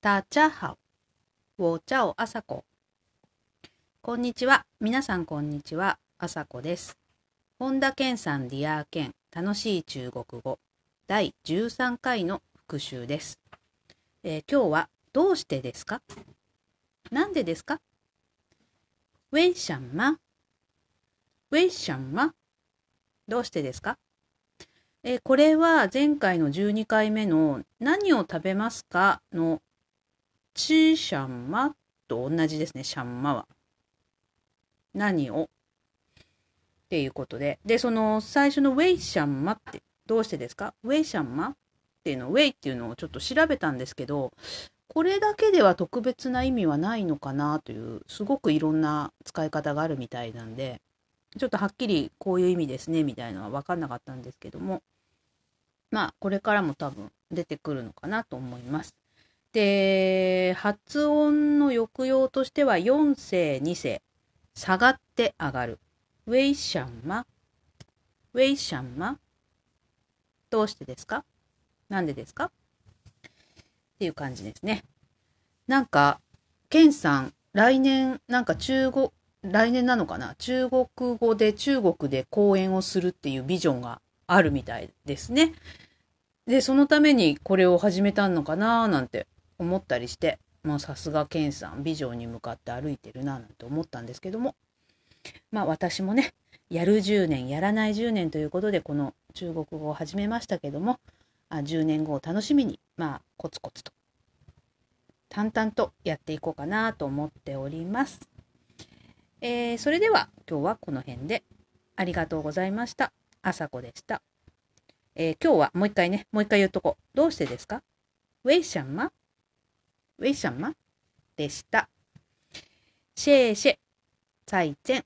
大家好。我叫朝子。こんにちは。皆さんこんにちは。朝子です。本田健さんディアー健楽しい中国語第13回の復習です。えー今日はどうしてですか？なんでですか？为什么为什么どうしてですか？えーこれは前回の12回目の何を食べますか？の吃什么と同じですね、シャンマは。何を？っていうことで。で、その最初のウェイシャンマってどうしてですか？ウェイシャンマっていうの、ウェイっていうのをちょっと調べたんですけど、これだけでは特別な意味はないのかなという、すごくいろんな使い方があるみたいなんで、ちょっとはっきりこういう意味ですねみたいなのは分かんなかったんですけども、まあ、これからも多分出てくるのかなと思います。で、発音の抑揚としては4声、2声、下がって上がる。ウェイシャンマ。ウェイシャンマ。どうしてですか？なんでですか？っていう感じですね。なんか、ケンさん、来年、なんか中国、来年なのかな？中国語で中国で講演をするっていうビジョンがあるみたいですね。で、そのためにこれを始めたのかな？なんて思ったりして、まあさすがケンさん、ビジョンに向かって歩いてるななんて思ったんですけども、まあ私もね、やる10年、やらない10年ということで、この中国語を始めましたけども、あ10年後を楽しみに、まあコツコツと、淡々とやっていこうかなと思っております。えーそれでは今日はこの辺でありがとうございました。あさこでした。えー今日はもう一回ね、もう一回言うとこう。どうしてですか？ウェイシャンマウェイシャマでした。シェーシェ、再见。